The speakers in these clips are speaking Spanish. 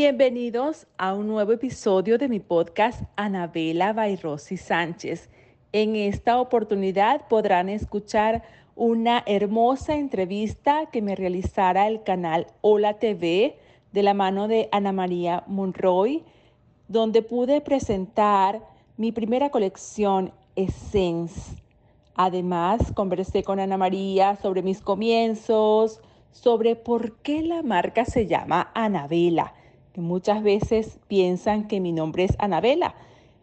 bienvenidos a un nuevo episodio de mi podcast Anabela Bairrosi Sánchez. En esta oportunidad podrán escuchar una hermosa entrevista que me realizara el canal Hola TV de la mano de Ana María Monroy, donde pude presentar mi primera colección Essence. Además, conversé con Ana María sobre mis comienzos, sobre por qué la marca se llama Anabela, muchas veces piensan que mi nombre es Anabela.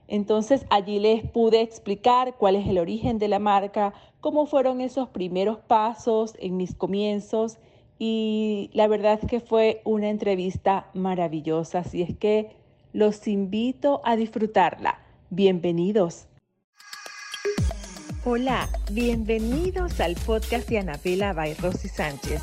Entonces allí les pude explicar cuál es el origen de la marca, cómo fueron esos primeros pasos en mis comienzos y la verdad que fue una entrevista maravillosa, así es que los invito a disfrutarla. Bienvenidos. Hola, bienvenidos al podcast de Anabela by Rosy Sánchez.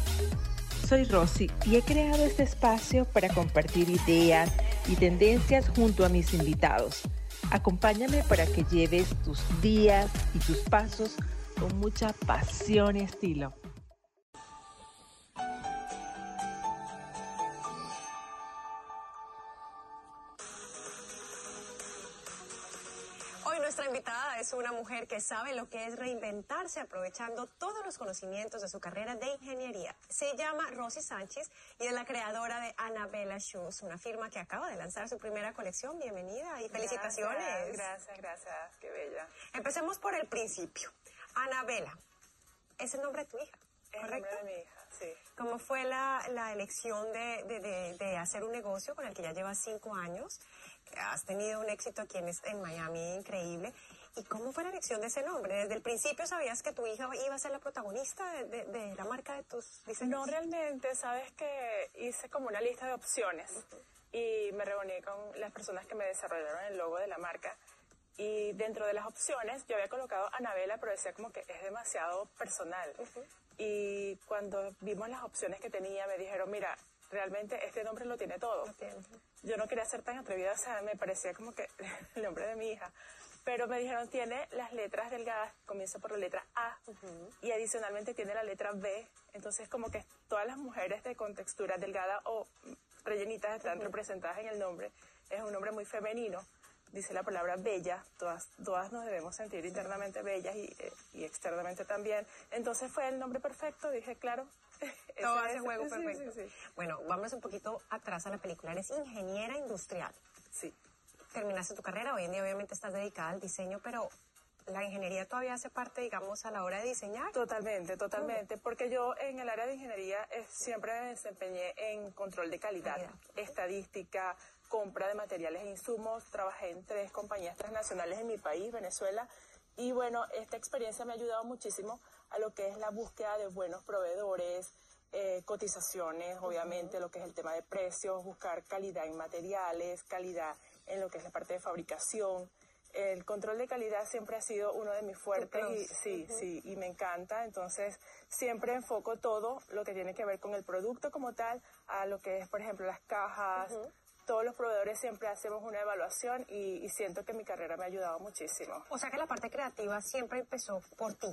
Soy Rosy y he creado este espacio para compartir ideas y tendencias junto a mis invitados. Acompáñame para que lleves tus días y tus pasos con mucha pasión y estilo. Una mujer que sabe lo que es reinventarse aprovechando todos los conocimientos de su carrera de ingeniería. Se llama Rosy Sánchez y es la creadora de Annabella Shoes, una firma que acaba de lanzar su primera colección. Bienvenida y felicitaciones. Gracias, gracias, qué bella. Empecemos por el principio. Annabella, es el nombre de tu hija. Es el nombre de mi hija, sí. ¿Cómo fue la, elección de, de, de, hacer un negocio con el que ya llevas cinco años? Has tenido un éxito aquí en, en Miami increíble. ¿Y cómo fue la elección de ese nombre? ¿Desde el principio sabías que tu hija iba a ser la protagonista de, la marca de tus diseños? No, realmente, sabes que hice como una lista de opciones y me reuní con las personas que me desarrollaron el logo de la marca. Y dentro de las opciones yo había colocado Anabela, pero decía como que es demasiado personal. Y cuando vimos las opciones que tenía, me dijeron, mira, realmente este nombre lo tiene todo. Yo no quería ser tan atrevida, o sea, me parecía como que el nombre de mi hija. Pero me dijeron tiene las letras delgadas, comienza por la letra A y adicionalmente tiene la letra B, entonces como que todas las mujeres de contextura delgada o rellenitas están representadas en el nombre, es un nombre muy femenino, dice la palabra bella, todas, todas nos debemos sentir internamente bellas y, eh, y externamente también, entonces fue el nombre perfecto, dije claro. Todo hace juego perfecto. bueno, vamos un poquito atrás a la película, eres ingeniera industrial. Sí. Terminaste tu carrera, hoy en día obviamente estás dedicada al diseño, pero la ingeniería todavía hace parte, digamos, a la hora de diseñar. Totalmente, totalmente, porque yo en el área de ingeniería eh, siempre me desempeñé en control de calidad, estadística, compra de materiales e insumos, trabajé en tres compañías transnacionales en mi país, Venezuela, y bueno, esta experiencia me ha ayudado muchísimo a lo que es la búsqueda de buenos proveedores, eh, cotizaciones, obviamente, lo que es el tema de precios, buscar calidad en materiales, calidad en lo que es la parte de fabricación. El control de calidad siempre ha sido uno de mis fuertes y sí, sí, y me encanta. Entonces, siempre enfoco todo lo que tiene que ver con el producto como tal, a lo que es, por ejemplo, las cajas. Todos los proveedores siempre hacemos una evaluación y, y siento que mi carrera me ha ayudado muchísimo. O sea que la parte creativa siempre empezó por ti.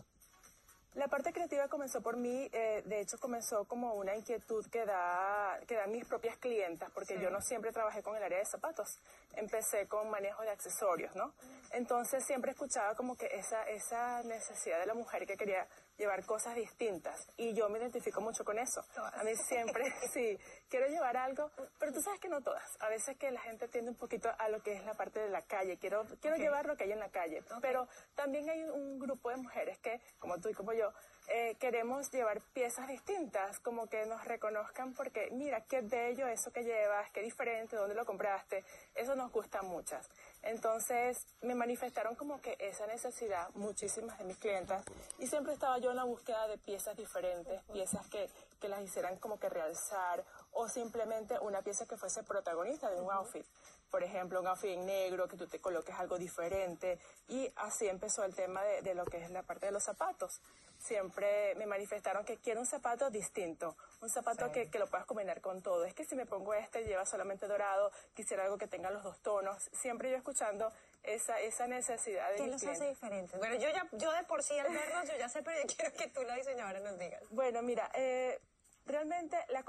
La parte creativa comenzó por mí, eh, de hecho comenzó como una inquietud que, da, que dan mis propias clientas, porque yo no siempre trabajé con el área de zapatos, empecé con manejo de accesorios, ¿no? Entonces siempre escuchaba como que esa, esa necesidad de la mujer que quería llevar cosas distintas y yo me identifico mucho con eso. A mí siempre, sí, quiero llevar algo, pero tú sabes que no todas. A veces que la gente tiende un poquito a lo que es la parte de la calle, quiero, quiero llevar lo que hay en la calle, pero también hay un grupo de mujeres que, como tú y como yo, eh, queremos llevar piezas distintas, como que nos reconozcan porque, mira, qué bello eso que llevas, qué diferente, dónde lo compraste, eso nos gusta muchas. Entonces me manifestaron como que esa necesidad muchísimas de mis clientas y siempre estaba yo en la búsqueda de piezas diferentes, piezas que, que las hicieran como que realzar o simplemente una pieza que fuese protagonista de un outfit. Por ejemplo, un outfit en negro, que tú te coloques algo diferente. Y así empezó el tema de, de lo que es la parte de los zapatos. Siempre me manifestaron que quiero un zapato distinto, un zapato que, que, lo puedas combinar con todo. Es que si me pongo este, lleva solamente dorado, quisiera algo que tenga los dos tonos. Siempre yo escuchando esa, esa necesidad de ¿Qué los hace diferentes? Bueno, yo ya, yo de por sí al verlos, yo ya sé, pero yo quiero que tú la diseñadora nos digas. Bueno, mira, eh,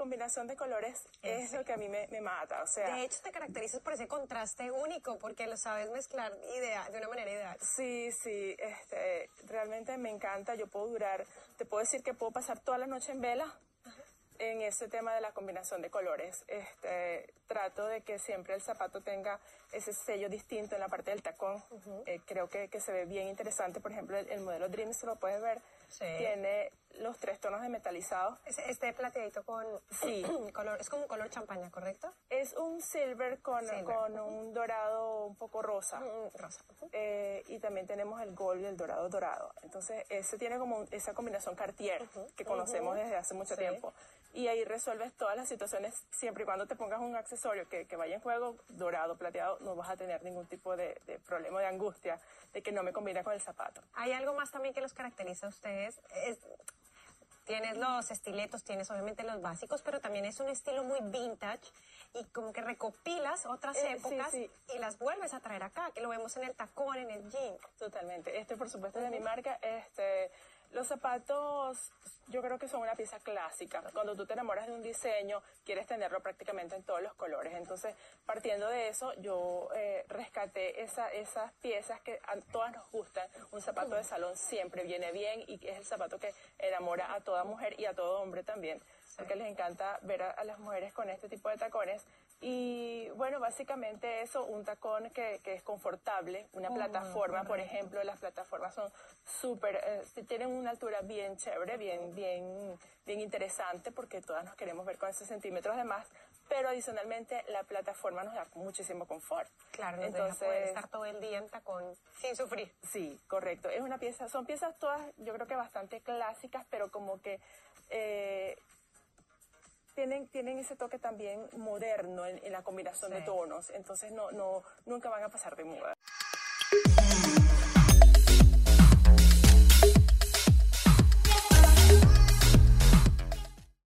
combinación de colores es lo que a mí me, me mata, o sea... De hecho, te caracterizas por ese contraste único, porque lo sabes mezclar idea, de una manera ideal. Sí, sí, este, realmente me encanta, yo puedo durar, te puedo decir que puedo pasar toda la noche en vela en ese tema de la combinación de colores. Este, trato de que siempre el zapato tenga ese sello distinto en la parte del tacón. Eh, creo que, que, se ve bien interesante. Por ejemplo, el, modelo Dreams, lo puedes ver, tiene los tres tonos de metalizado. Este plateadito con sí. color, es como un color champaña, ¿correcto? Es un silver con, con un dorado un poco rosa. rosa. Eh, y también tenemos el gold y el dorado dorado. Entonces, ese tiene como esa combinación Cartier que conocemos desde hace mucho tiempo y ahí resuelves todas las situaciones siempre y cuando te pongas un accesorio que, que vaya en juego, dorado, plateado, no vas a tener ningún tipo de, de, problema de angustia de que no me combina con el zapato. Hay algo más también que los caracteriza a ustedes. Es, tienes los estiletos, tienes obviamente los básicos, pero también es un estilo muy vintage y como que recopilas otras eh, épocas y las vuelves a traer acá, que lo vemos en el tacón, en el jean. Totalmente. Este, por supuesto, es de mi marca. Este, los zapatos yo creo que son una pieza clásica. Cuando tú te enamoras de un diseño, quieres tenerlo prácticamente en todos los colores. Entonces, partiendo de eso, yo eh, rescaté esa, esas piezas que a todas nos gustan. Un zapato de salón siempre viene bien y es el zapato que enamora a toda mujer y a todo hombre también. Porque les encanta ver a las mujeres con este tipo de tacones y bueno, básicamente eso, un tacón que, que es confortable, una plataforma, por ejemplo, las plataformas son súper, eh, tienen una altura bien chévere, bien, bien, bien interesante, porque todas nos queremos ver con esos centímetros de más, pero adicionalmente la plataforma nos da muchísimo confort. Claro, nos entonces deja poder estar todo el día en tacón sin sufrir. Sí, correcto. Es una pieza, son piezas todas, yo creo que bastante clásicas, pero como que eh, tienen, tienen ese toque también moderno en, la combinación de tonos, entonces no, no, nunca van a pasar de moda.